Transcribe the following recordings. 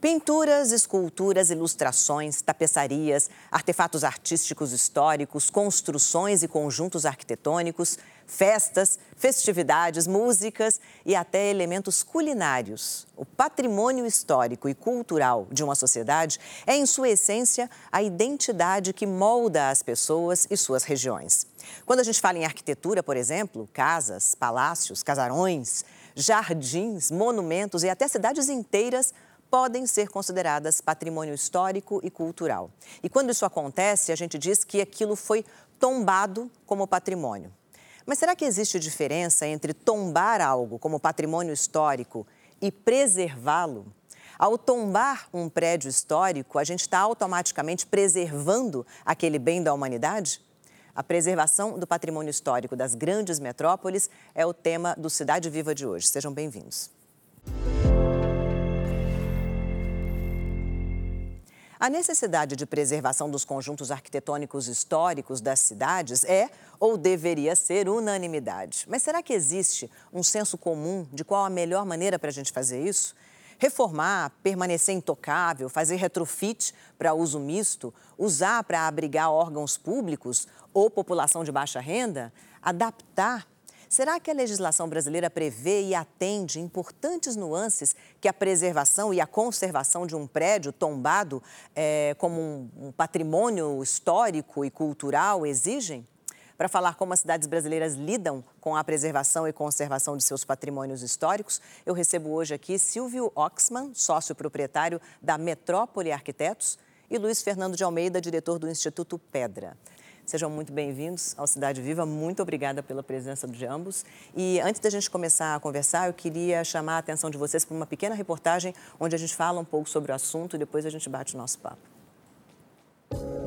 Pinturas, esculturas, ilustrações, tapeçarias, artefatos artísticos históricos, construções e conjuntos arquitetônicos, festas, festividades, músicas e até elementos culinários. O patrimônio histórico e cultural de uma sociedade é, em sua essência, a identidade que molda as pessoas e suas regiões. Quando a gente fala em arquitetura, por exemplo, casas, palácios, casarões, jardins, monumentos e até cidades inteiras podem ser consideradas patrimônio histórico e cultural. E quando isso acontece, a gente diz que aquilo foi tombado como patrimônio. Mas será que existe diferença entre tombar algo como patrimônio histórico e preservá-lo? Ao tombar um prédio histórico, a gente está automaticamente preservando aquele bem da humanidade? A preservação do patrimônio histórico das grandes metrópoles é o tema do Cidade Viva de hoje. Sejam bem-vindos. A necessidade de preservação dos conjuntos arquitetônicos históricos das cidades é ou deveria ser unanimidade. Mas será que existe um senso comum de qual a melhor maneira para a gente fazer isso? Reformar, permanecer intocável, fazer retrofit para uso misto, usar para abrigar órgãos públicos ou população de baixa renda? Adaptar Será que a legislação brasileira prevê e atende importantes nuances que a preservação e a conservação de um prédio tombado é, como um, um patrimônio histórico e cultural exigem? Para falar como as cidades brasileiras lidam com a preservação e conservação de seus patrimônios históricos, eu recebo hoje aqui Silvio Oxman, sócio proprietário da Metrópole Arquitetos, e Luiz Fernando de Almeida, diretor do Instituto Pedra. Sejam muito bem-vindos ao Cidade Viva. Muito obrigada pela presença de ambos. E antes da gente começar a conversar, eu queria chamar a atenção de vocês para uma pequena reportagem onde a gente fala um pouco sobre o assunto e depois a gente bate o nosso papo.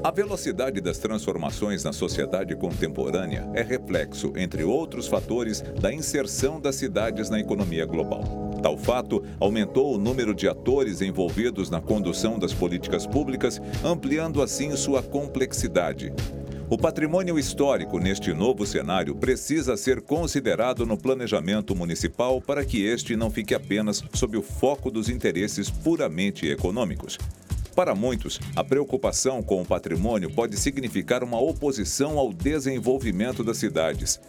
A velocidade das transformações na sociedade contemporânea é reflexo, entre outros fatores, da inserção das cidades na economia global. Tal fato aumentou o número de atores envolvidos na condução das políticas públicas, ampliando assim sua complexidade. O patrimônio histórico neste novo cenário precisa ser considerado no planejamento municipal para que este não fique apenas sob o foco dos interesses puramente econômicos. Para muitos, a preocupação com o patrimônio pode significar uma oposição ao desenvolvimento das cidades.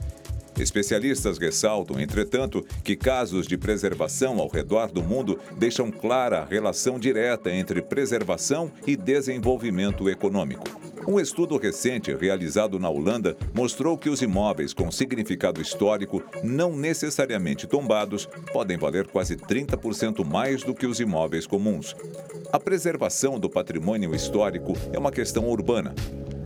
Especialistas ressaltam, entretanto, que casos de preservação ao redor do mundo deixam clara a relação direta entre preservação e desenvolvimento econômico. Um estudo recente realizado na Holanda mostrou que os imóveis com significado histórico, não necessariamente tombados, podem valer quase 30% mais do que os imóveis comuns. A preservação do patrimônio histórico é uma questão urbana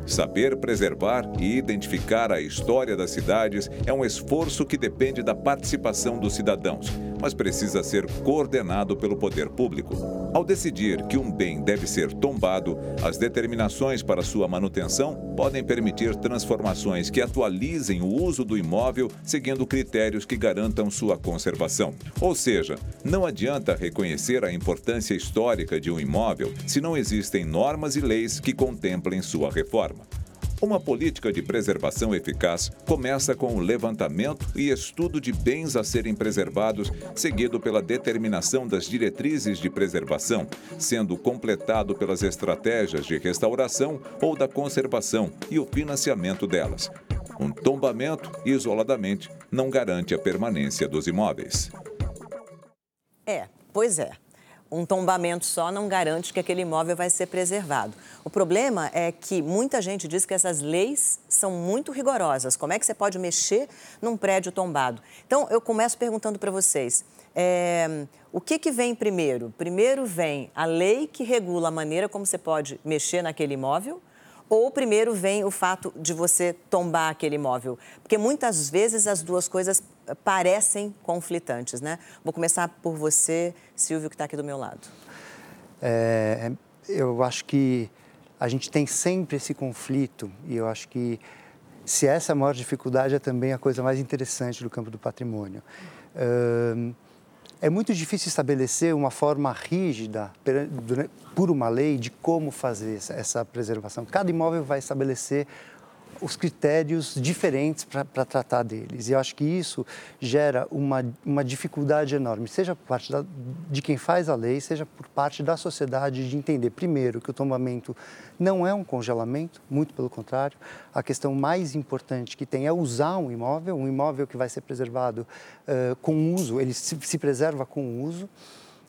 Saber preservar e identificar a história das cidades é um esforço que depende da participação dos cidadãos, mas precisa ser coordenado pelo poder público. Ao decidir que um bem deve ser tombado, as determinações para sua manutenção podem permitir transformações que atualizem o uso do imóvel seguindo critérios que garantam sua conservação. Ou seja, não adianta reconhecer a importância histórica de um imóvel se não existem normas e leis que contemplem sua reforma. Uma política de preservação eficaz começa com o levantamento e estudo de bens a serem preservados, seguido pela determinação das diretrizes de preservação, sendo completado pelas estratégias de restauração ou da conservação e o financiamento delas. Um tombamento, isoladamente, não garante a permanência dos imóveis. É, pois é um tombamento só não garante que aquele imóvel vai ser preservado. O problema é que muita gente diz que essas leis são muito rigorosas. Como é que você pode mexer num prédio tombado? Então, eu começo perguntando para vocês. É, o que, que vem primeiro? Primeiro vem a lei que regula a maneira como você pode mexer naquele imóvel ou primeiro vem o fato de você tombar aquele imóvel? Porque muitas vezes as duas coisas parecem conflitantes, né? Vou começar por você, Silvio, que está aqui do meu lado. É, eu acho que a gente tem sempre esse conflito e eu acho que se essa é a maior dificuldade é também a coisa mais interessante do campo do patrimônio. É muito difícil estabelecer uma forma rígida por uma lei de como fazer essa preservação. Cada imóvel vai estabelecer os critérios diferentes para tratar deles. E eu acho que isso gera uma, uma dificuldade enorme, seja por parte da, de quem faz a lei, seja por parte da sociedade, de entender, primeiro, que o tombamento não é um congelamento, muito pelo contrário. A questão mais importante que tem é usar um imóvel, um imóvel que vai ser preservado uh, com uso, ele se, se preserva com uso.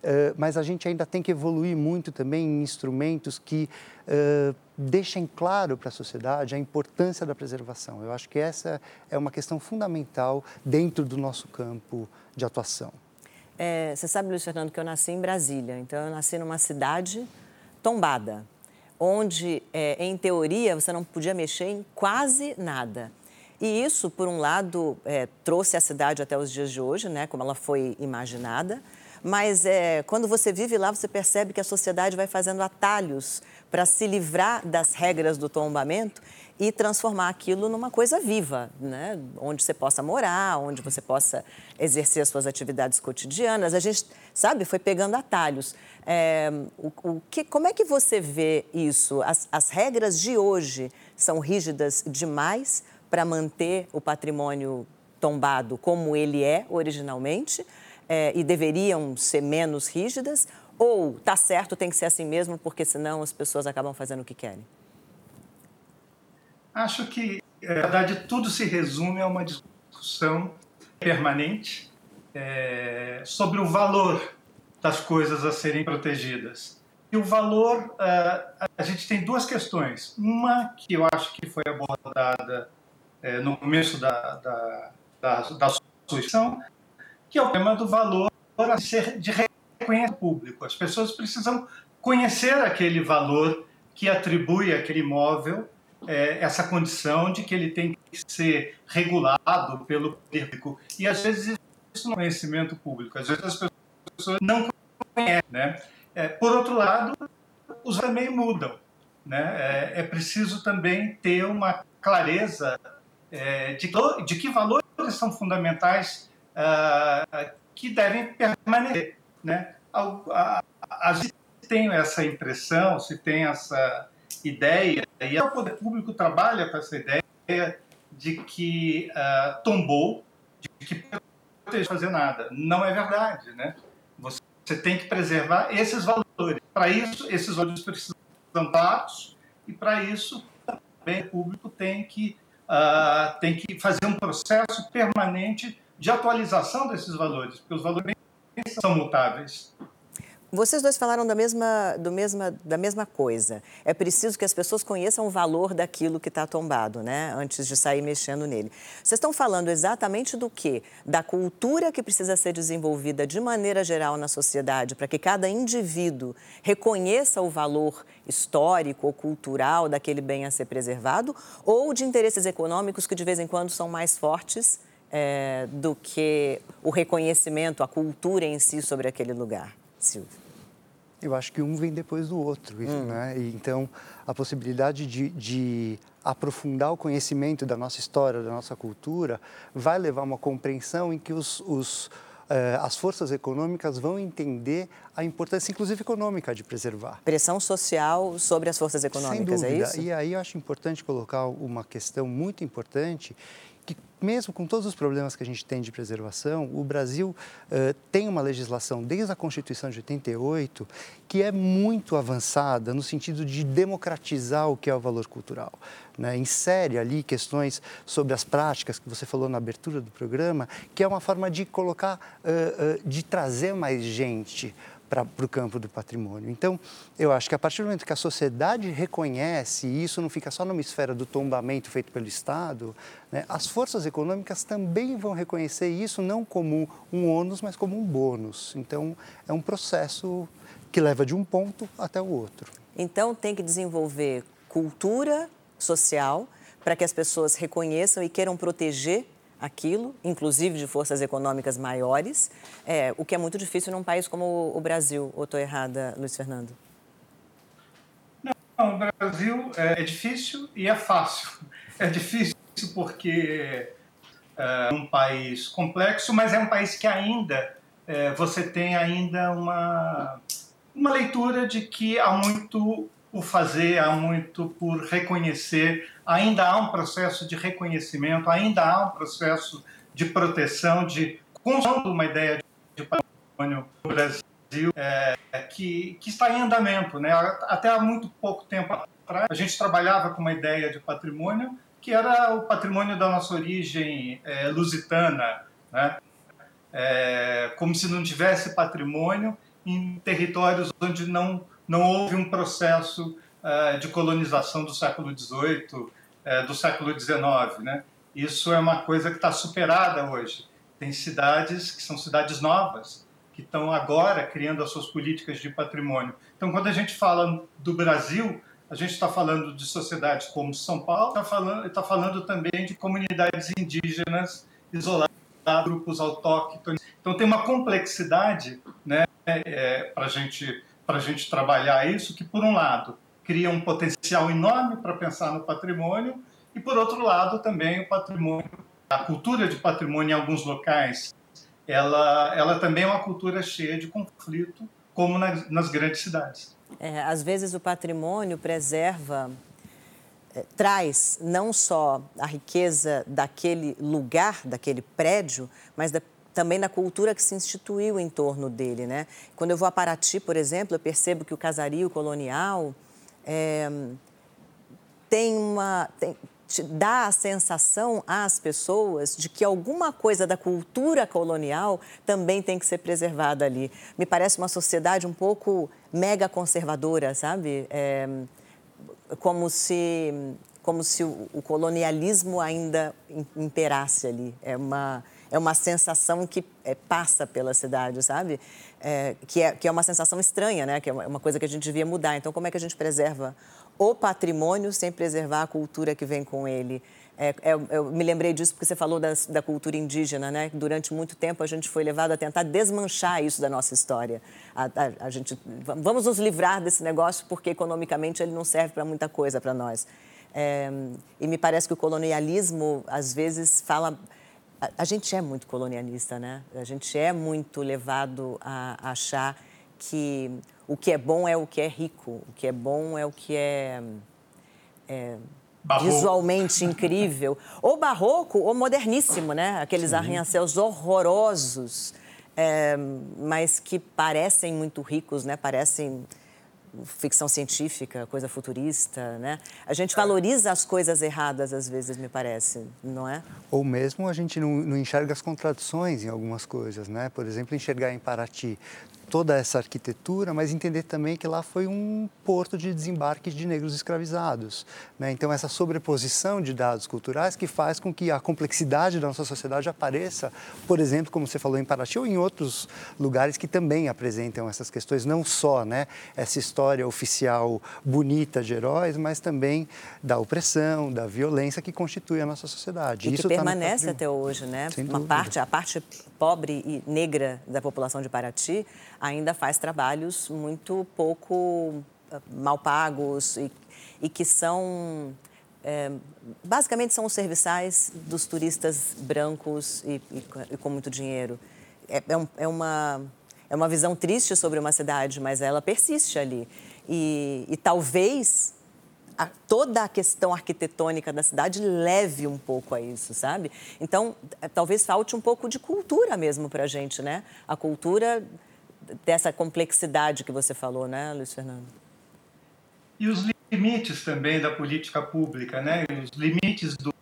Uh, mas a gente ainda tem que evoluir muito também em instrumentos que uh, deixem claro para a sociedade a importância da preservação. Eu acho que essa é uma questão fundamental dentro do nosso campo de atuação. É, você sabe, Luiz Fernando, que eu nasci em Brasília, então eu nasci numa cidade tombada, onde, é, em teoria, você não podia mexer em quase nada. E isso, por um lado, é, trouxe a cidade até os dias de hoje, né, como ela foi imaginada, mas é, quando você vive lá, você percebe que a sociedade vai fazendo atalhos para se livrar das regras do tombamento e transformar aquilo numa coisa viva, né? onde você possa morar, onde você possa exercer as suas atividades cotidianas. A gente, sabe, foi pegando atalhos. É, o, o que, como é que você vê isso? As, as regras de hoje são rígidas demais para manter o patrimônio tombado como ele é originalmente? É, e deveriam ser menos rígidas? Ou tá certo, tem que ser assim mesmo, porque senão as pessoas acabam fazendo o que querem? Acho que, na verdade, tudo se resume a uma discussão permanente é, sobre o valor das coisas a serem protegidas. E o valor, uh, a gente tem duas questões. Uma que eu acho que foi abordada é, no começo da, da, da, da sua exposição, que é o tema do valor a ser de reconhecimento público. As pessoas precisam conhecer aquele valor que atribui àquele imóvel é, essa condição de que ele tem que ser regulado pelo público. E às vezes isso não é conhecimento público, às vezes as pessoas não conhecem. Né? É, por outro lado, os também mudam. Né? É, é preciso também ter uma clareza de, de que valores são fundamentais uh, que devem permanecer. Né? Às vezes tenho essa impressão, se tem essa ideia, e o poder público trabalha com essa ideia de que uh, tombou, de que pode fazer nada. Não é verdade, né? Você tem que preservar esses valores. Para isso, esses valores precisam dados e para isso também o público tem que uh, tem que fazer um processo permanente de atualização desses valores, porque os valores são mutáveis. Vocês dois falaram da mesma, do mesma, da mesma coisa. É preciso que as pessoas conheçam o valor daquilo que está tombado, né? Antes de sair mexendo nele. Vocês estão falando exatamente do quê? Da cultura que precisa ser desenvolvida de maneira geral na sociedade, para que cada indivíduo reconheça o valor histórico ou cultural daquele bem a ser preservado, ou de interesses econômicos que de vez em quando são mais fortes é, do que o reconhecimento, a cultura em si sobre aquele lugar, Silvio? Eu acho que um vem depois do outro, hum. né? E, então, a possibilidade de, de, aprofundar o conhecimento da nossa história, da nossa cultura, vai levar a uma compreensão em que os, os eh, as forças econômicas vão entender a importância, inclusive econômica, de preservar. Pressão social sobre as forças econômicas, Sem dúvida. é isso? E aí eu acho importante colocar uma questão muito importante que mesmo com todos os problemas que a gente tem de preservação, o Brasil uh, tem uma legislação desde a Constituição de 88 que é muito avançada no sentido de democratizar o que é o valor cultural. Né? Insere ali questões sobre as práticas que você falou na abertura do programa, que é uma forma de colocar, uh, uh, de trazer mais gente para o campo do patrimônio. Então, eu acho que a partir do momento que a sociedade reconhece, e isso não fica só numa esfera do tombamento feito pelo Estado, né, as forças econômicas também vão reconhecer isso não como um ônus, mas como um bônus. Então, é um processo que leva de um ponto até o outro. Então, tem que desenvolver cultura social para que as pessoas reconheçam e queiram proteger aquilo, inclusive de forças econômicas maiores, é, o que é muito difícil num país como o Brasil. Ou estou errada, Luiz Fernando? Não, o Brasil é, é difícil e é fácil. É difícil porque é um país complexo, mas é um país que ainda é, você tem ainda uma, uma leitura de que há muito por fazer, há muito por reconhecer. Ainda há um processo de reconhecimento, ainda há um processo de proteção, de construção de uma ideia de patrimônio no Brasil é, que, que está em andamento. Né? Até há muito pouco tempo atrás, a gente trabalhava com uma ideia de patrimônio que era o patrimônio da nossa origem é, lusitana, né? É, como se não tivesse patrimônio em territórios onde não, não houve um processo uh, de colonização do século XVIII, é, do século XIX. Né? Isso é uma coisa que está superada hoje. Tem cidades que são cidades novas, que estão agora criando as suas políticas de patrimônio. Então, quando a gente fala do Brasil, a gente está falando de sociedades como São Paulo, está falando, tá falando também de comunidades indígenas isoladas, grupos autóctones. Então tem uma complexidade né, é, para gente, a gente trabalhar isso, que por um lado cria um potencial enorme para pensar no patrimônio, e por outro lado também o patrimônio, a cultura de patrimônio em alguns locais, ela, ela também é uma cultura cheia de conflito, como nas, nas grandes cidades. É, às vezes o patrimônio preserva, é, traz não só a riqueza daquele lugar, daquele prédio, mas da, também da cultura que se instituiu em torno dele. Né? Quando eu vou a Paraty, por exemplo, eu percebo que o casario colonial é, tem uma. Tem, dá a sensação às pessoas de que alguma coisa da cultura colonial também tem que ser preservada ali. Me parece uma sociedade um pouco mega conservadora, sabe? É, como se como se o, o, colonialismo ainda imperasse ali. É uma é uma sensação que é, passa pela cidade, sabe? É, que, é, que é uma sensação estranha, né? Que é uma coisa que a gente devia mudar. Então, como é que a gente preserva o patrimônio sem preservar a cultura que vem com ele. É, é, eu me lembrei disso porque você falou da cultura indígena, né? Durante muito tempo a gente foi levado a tentar desmanchar isso da nossa história. A, a, a gente, vamos nos livrar desse negócio porque economicamente ele não serve para muita coisa para nós. É, e me parece que o colonialismo às vezes fala a, a, gente é muito colonialista, né? A gente é muito levado a achar que o que é bom é o que é rico, o que é bom é o que é, é visualmente incrível. ou barroco ou moderníssimo, né? Aqueles arranha-céus horrorosos, é, mas que parecem muito ricos, né? Parecem ficção científica, coisa futurista, né? A gente valoriza as coisas erradas às vezes, me parece, não é? Ou mesmo a gente não, não enxerga as contradições em algumas coisas, né? Por exemplo, enxergar em Paraty toda essa arquitetura, mas entender também que lá foi um porto de desembarque de negros escravizados. Né? Então, essa sobreposição de dados culturais que faz com que a complexidade da nossa sociedade apareça, por exemplo, como você falou em Paraty ou em outros lugares que também apresentam essas questões, não só né, essa história oficial bonita de heróis, mas também da opressão, da violência que constitui a nossa sociedade. E Isso que tá permanece tá até hoje, né? Sem Uma parte, a parte pobre e negra da população de Paraty ainda faz trabalhos muito pouco eh, mal pagos e, e que são é, basicamente são os serviçais dos turistas brancos e, e, e com muito dinheiro. É, é, um, é, uma, é uma visão triste sobre uma cidade, mas ela persiste ali. E, e talvez a, toda a questão arquitetônica da cidade leve um pouco a isso, sabe? Então, é, talvez falte um pouco de cultura mesmo para a gente, né? A cultura dessa complexidade que você falou, né, Luiz Fernando? E os limites também da política pública, né? Os limites do,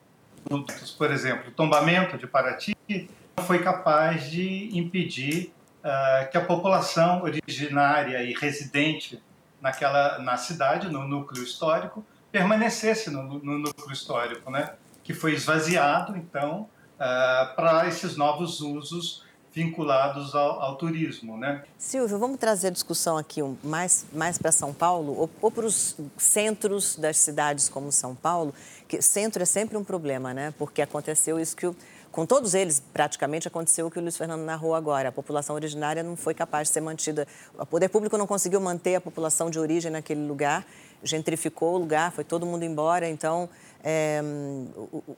por exemplo, o tombamento de Paraty não foi capaz de impedir uh, que a população originária e residente naquela na cidade, no núcleo histórico, permanecesse no, no núcleo histórico, né? Que foi esvaziado, então, uh, para esses novos usos vinculados ao, ao, turismo, né? Silvio, vamos trazer a discussão aqui mais, mais para São Paulo ou, ou para os centros das cidades como São Paulo, que centro é sempre um problema, né? Porque aconteceu isso que o, com todos eles, praticamente, aconteceu o que o Luiz Fernando narrou agora. A população originária não foi capaz de ser mantida. O poder público não conseguiu manter a população de origem naquele lugar, gentrificou o lugar, foi todo mundo embora. Então, é,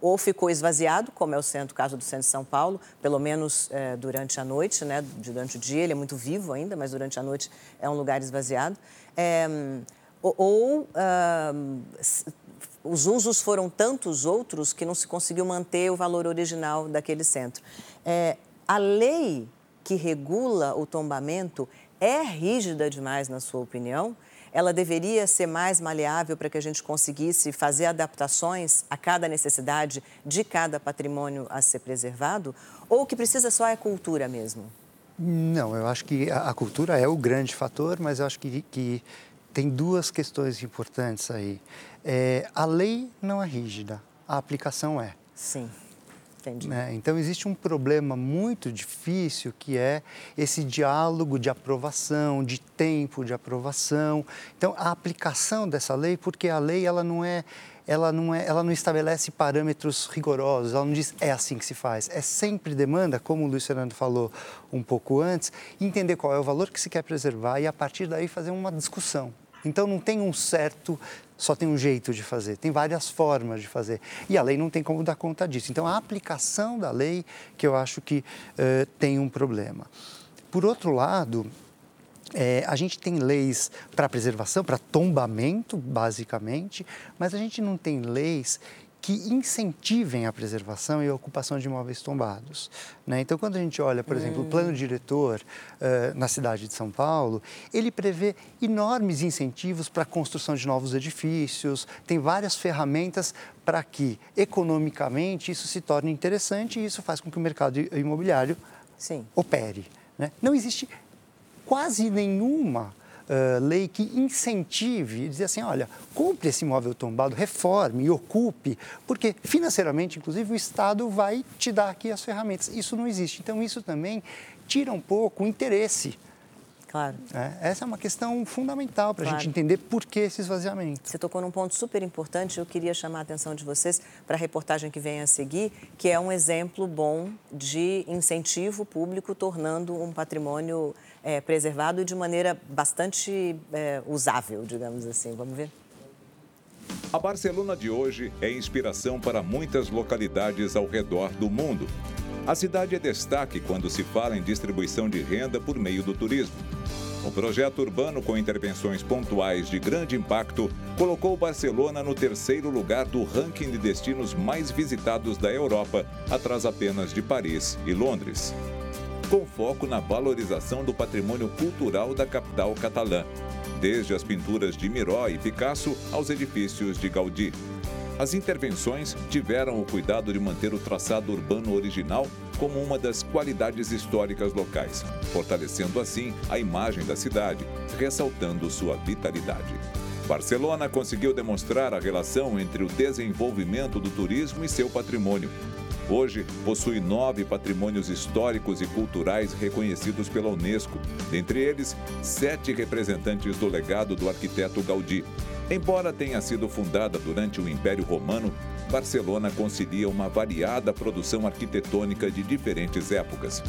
ou ficou esvaziado, como é o centro, caso do centro de São Paulo, pelo menos é, durante a noite, né? durante o dia ele é muito vivo ainda, mas durante a noite é um lugar esvaziado. É, Ou, uh, os usos foram tantos outros que não se conseguiu manter o valor original daquele centro. É, a lei que regula o tombamento é rígida demais, na sua opinião? Ela deveria ser mais maleável para que a gente conseguisse fazer adaptações a cada necessidade de cada patrimônio a ser preservado? Ou o que precisa só é cultura mesmo? Não, eu acho que a, cultura é o grande fator, mas eu acho que, que tem duas questões importantes aí. É, a lei não é rígida, a aplicação é. Sim. Entendi. Né? Então, existe um problema muito difícil que é esse diálogo de aprovação, de tempo de aprovação. Então, a aplicação dessa lei, porque a lei ela não é ela não, é, ela não estabelece parâmetros rigorosos, ela não diz é assim que se faz. É sempre demanda, como o Luiz Fernando falou um pouco antes, entender qual é o valor que se quer preservar e a partir daí fazer uma discussão. Então não tem um certo, só tem um jeito de fazer, tem várias formas de fazer. E a lei não tem como dar conta disso. Então a aplicação da lei que eu acho que uh, tem um problema. Por outro lado, é, a gente tem leis para preservação, para tombamento, basicamente, mas a gente não tem leis que incentivem a preservação e a ocupação de imóveis tombados. Né? Então, quando a gente olha, por exemplo, o hum. plano diretor uh, na cidade de São Paulo, ele prevê enormes incentivos para a construção de novos edifícios, tem várias ferramentas para que, economicamente, isso se torne interessante e isso faz com que o mercado imobiliário Sim. opere. Né? Não existe quase nenhuma uh, lei que incentive, dizer assim, olha, compre esse imóvel tombado, reforme e ocupe, porque financeiramente, inclusive, o Estado vai te dar aqui as ferramentas. Isso não existe. Então, isso também tira um pouco o interesse Claro. É, essa é uma questão fundamental para a claro. gente entender por que esse esvaziamento. Você tocou num ponto super importante, eu queria chamar a atenção de vocês para a reportagem que vem a seguir, que é um exemplo bom de incentivo público tornando um patrimônio é, preservado de maneira bastante é, usável, digamos assim. Vamos ver? A Barcelona de hoje é inspiração para muitas localidades ao redor do mundo. A cidade é destaque quando se fala em distribuição de renda por meio do turismo. Um projeto urbano com intervenções pontuais de grande impacto colocou Barcelona no terceiro lugar do ranking de destinos mais visitados da Europa, atrás apenas de Paris e Londres. Com foco na valorização do patrimônio cultural da capital catalã, desde as pinturas de Miró e Picasso aos edifícios de Gaudí. As intervenções tiveram o cuidado de manter o traçado urbano original como uma das qualidades históricas locais, fortalecendo assim a imagem da cidade, ressaltando sua vitalidade. Barcelona conseguiu demonstrar a relação entre o desenvolvimento do turismo e seu patrimônio. Hoje, possui nove patrimônios históricos e culturais reconhecidos pela Unesco, dentre eles, sete representantes do legado do arquiteto Gaudí, Embora tenha sido fundada durante o Império Romano, Barcelona concilia uma variada produção arquitetônica de diferentes épocas.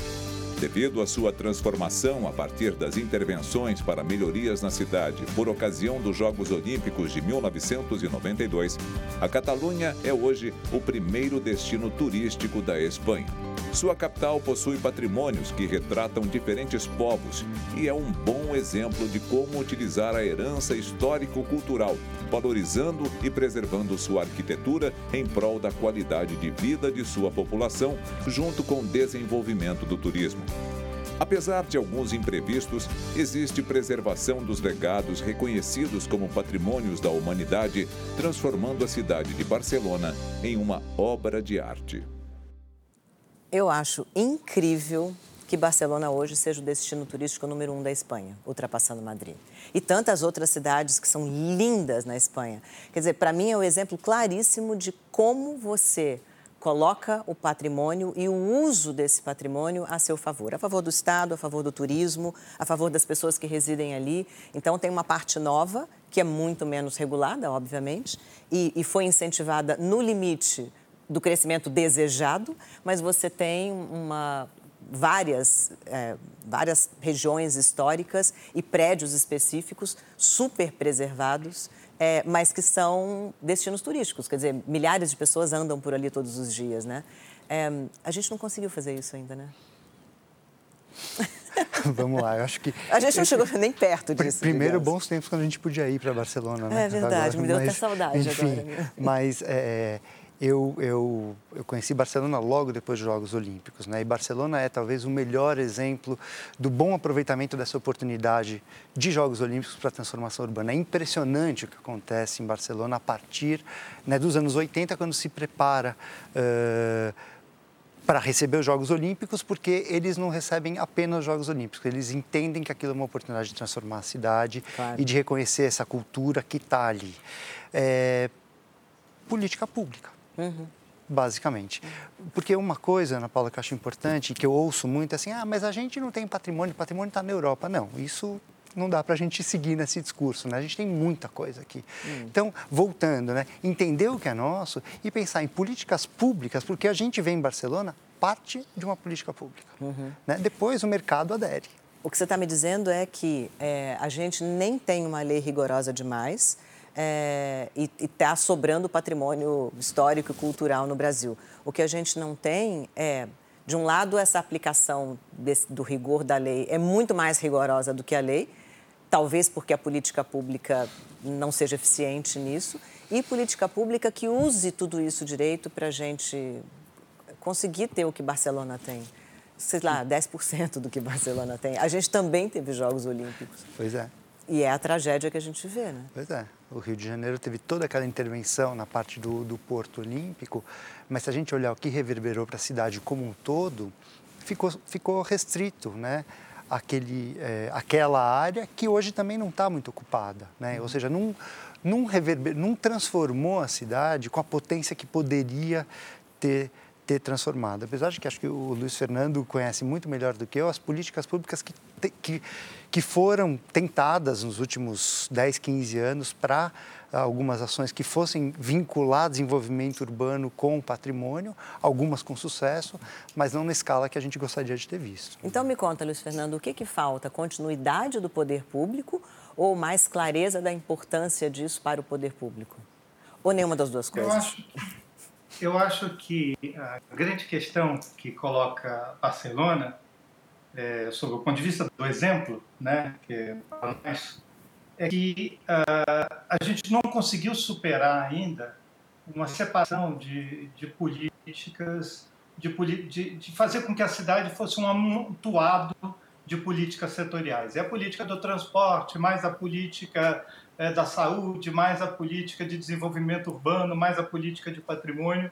Devido à sua transformação a partir das intervenções para melhorias na cidade por ocasião dos Jogos Olímpicos de 1992, a Catalunha é hoje o primeiro destino turístico da Espanha. Sua capital possui patrimônios que retratam diferentes povos e é um bom exemplo de como utilizar a herança histórico-cultural, valorizando e preservando sua arquitetura em prol da qualidade de vida de sua população, junto com o desenvolvimento do turismo. Apesar de alguns imprevistos, existe preservação dos legados reconhecidos como patrimônios da humanidade, transformando a cidade de Barcelona em uma obra de arte. Eu acho incrível que Barcelona hoje seja o destino turístico número um da Espanha, ultrapassando Madrid. E tantas outras cidades que são lindas na Espanha. Quer dizer, para mim é um exemplo claríssimo de como você coloca o patrimônio e o uso desse patrimônio a seu favor, a favor do Estado, a favor do turismo, a favor das pessoas que residem ali. Então, tem uma parte nova, que é muito menos regulada, obviamente, e, e foi incentivada no limite do crescimento desejado, mas você tem uma, várias, é, várias regiões históricas e prédios específicos super preservados, é, mas que são destinos turísticos. Quer dizer, milhares de pessoas andam por ali todos os dias, né? É, a gente não conseguiu fazer isso ainda, né? Vamos lá, eu acho que. A gente não chegou nem perto disso. Primeiro, digamos. bons tempos quando a gente podia ir para Barcelona, né? É verdade, agora, me deu mas, até saudade enfim, agora. Mas é, eu, eu, eu conheci Barcelona logo depois dos Jogos Olímpicos, né? E Barcelona é talvez o melhor exemplo do bom aproveitamento dessa oportunidade de Jogos Olímpicos para a transformação urbana. É impressionante o que acontece em Barcelona a partir né, dos anos 80, quando se prepara. Uh, para receber os Jogos Olímpicos, porque eles não recebem apenas os Jogos Olímpicos, eles entendem que aquilo é uma oportunidade de transformar a cidade claro. e de reconhecer essa cultura que está ali. É, política pública. Uhum. Basicamente. Porque uma coisa, Ana Paula, que eu acho importante, que eu ouço muito, é assim: ah, mas a gente não tem patrimônio, patrimônio está na Europa. Não, isso não dá para a gente seguir nesse discurso, né? A gente tem muita coisa aqui. Hum. Então, voltando, né? Entender o que é nosso e pensar em políticas públicas, porque a gente vê em Barcelona parte de uma política pública. Uhum. Né? Depois o mercado adere. O que você está me dizendo é que é, a gente nem tem uma lei rigorosa demais é, e está sobrando patrimônio histórico e cultural no Brasil. O que a gente não tem é, de um lado, essa aplicação desse, do rigor da lei é muito mais rigorosa do que a lei, talvez porque a política pública não seja eficiente nisso, e política pública que use tudo isso direito para a gente conseguir ter o que Barcelona tem sei lá, 10% do que Barcelona tem. A gente também teve Jogos Olímpicos. Pois é. E é a tragédia que a gente vê, né? Pois é. O Rio de Janeiro teve toda aquela intervenção na parte do, do Porto Olímpico, mas se a gente olhar o que reverberou para a cidade como um todo, ficou, ficou restrito, né? Aquele, é, aquela área que hoje também não está muito ocupada, né? Ou uhum. seja, não, não, reverber, não transformou a cidade com a potência que poderia ter ter transformado. Apesar de que acho que o Luiz Fernando conhece muito melhor do que eu as políticas públicas que, que, que foram tentadas nos últimos 10, 15 anos para algumas ações que fossem vinculadas desenvolvimento urbano com o patrimônio, algumas com sucesso, mas não na escala que a gente gostaria de ter visto. Então me conta, Luiz Fernando, o que, que falta? Continuidade do poder público ou mais clareza da importância disso para o poder público? Ou nenhuma das duas coisas? Eu acho, eu acho que a grande questão que coloca Barcelona, é, sob o ponto de vista do exemplo, né, que é é que uh, a gente não conseguiu superar ainda uma separação de, de políticas, de, de, de, fazer com que a cidade fosse um amontoado de políticas setoriais. É a política do transporte, mais a política é, da saúde, mais a política de desenvolvimento urbano, mais a política de patrimônio.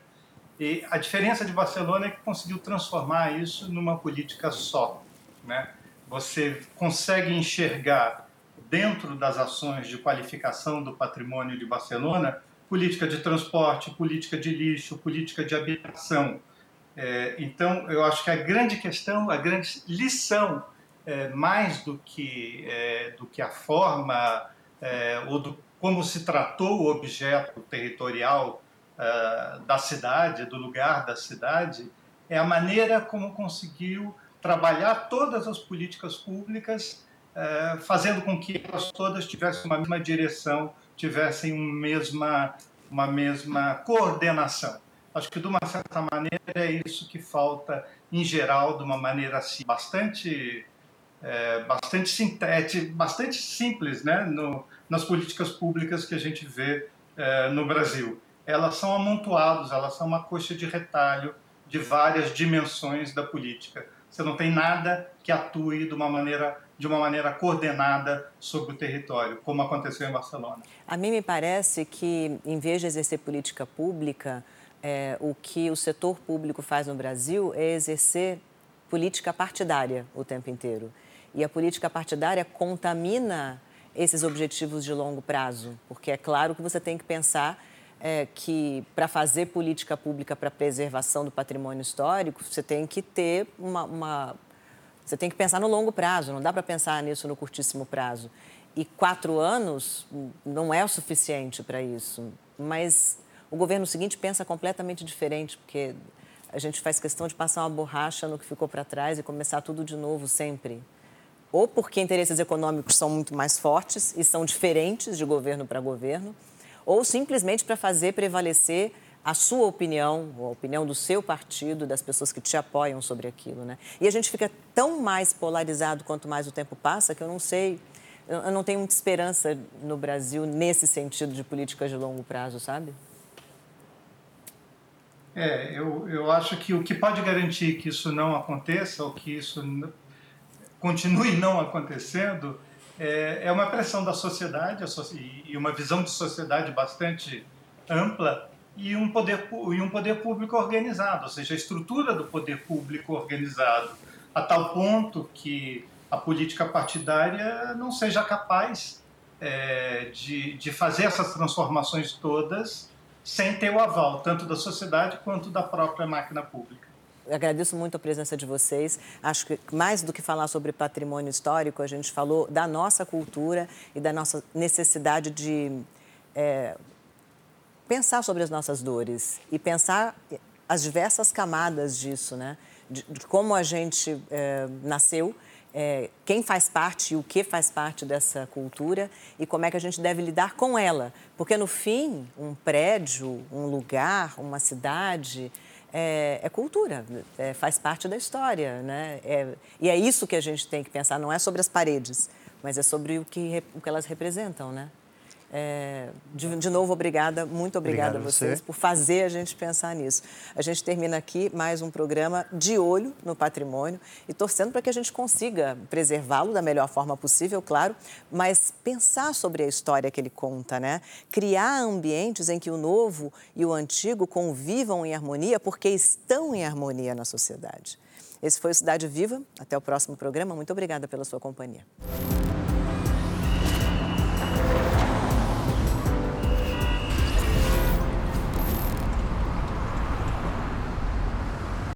E a diferença de Barcelona é que conseguiu transformar isso numa política só. Né? Você consegue enxergar dentro das ações de qualificação do patrimônio de Barcelona, política de transporte, política de lixo, política de habitação. É, então, eu acho que a grande questão, a grande lição, é, mais do que, é, do que a forma é, ou do como se tratou o objeto territorial é, da cidade, do lugar da cidade, é a maneira como conseguiu trabalhar todas as políticas públicas é, fazendo com que elas todas tivessem uma mesma direção, tivessem uma mesma, uma mesma coordenação. Acho que, de uma certa maneira, é isso que falta, em geral, de uma maneira assim, bastante, é, bastante, sintética, bastante simples né, no, nas políticas públicas que a gente vê é, no Brasil. Elas são amontoadas, elas são uma coxa de retalho de várias dimensões da política. Você não tem nada que atue de uma maneira de uma maneira coordenada sobre o território, como aconteceu em Barcelona. A mim me parece que, em vez de exercer política pública, é, o que o setor público faz no Brasil é exercer política partidária o tempo inteiro. E a política partidária contamina esses objetivos de longo prazo, porque é claro que você tem que pensar é, que para fazer política pública para preservação do patrimônio histórico, você tem que ter uma, uma você tem que pensar no longo prazo, não dá para pensar nisso no curtíssimo prazo. E quatro anos não é o suficiente para isso. Mas o governo seguinte pensa completamente diferente, porque a gente faz questão de passar uma borracha no que ficou para trás e começar tudo de novo sempre. Ou porque interesses econômicos são muito mais fortes e são diferentes de governo para governo, ou simplesmente para fazer prevalecer a sua opinião, a opinião do seu partido, das pessoas que te apoiam sobre aquilo, né? E a gente fica tão mais polarizado quanto mais o tempo passa que eu não sei, eu não tenho muita esperança no Brasil nesse sentido de políticas de longo prazo, sabe? É, eu, eu acho que o que pode garantir que isso não aconteça, ou que isso continue não acontecendo, é, é uma pressão da sociedade e uma visão de sociedade bastante ampla e um poder e um poder público organizado, ou seja, a estrutura do poder público organizado a tal ponto que a política partidária não seja capaz é, de, de fazer essas transformações todas sem ter o aval tanto da sociedade quanto da própria máquina pública. Agradeço muito a presença de vocês. Acho que mais do que falar sobre patrimônio histórico, a gente falou da nossa cultura e da nossa necessidade de é, pensar sobre as nossas dores e pensar as diversas camadas disso, né? De, de como a gente é, nasceu, é, quem faz parte e o que faz parte dessa cultura e como é que a gente deve lidar com ela. Porque, no fim, um prédio, um lugar, uma cidade é, é cultura, é, faz parte da história. Né? É, e é isso que a gente tem que pensar, não é sobre as paredes, mas é sobre o que, o que elas representam. Né? É, de, de, novo, obrigada, muito obrigada Obrigado a vocês você. por fazer a gente pensar nisso. A gente termina aqui mais um programa de olho no patrimônio e torcendo para que a gente consiga preservá-lo da melhor forma possível, claro, mas pensar sobre a história que ele conta, né? Criar ambientes em que o novo e o antigo convivam em harmonia porque estão em harmonia na sociedade. Esse foi o Cidade Viva. Até o próximo programa. Muito obrigada pela sua companhia.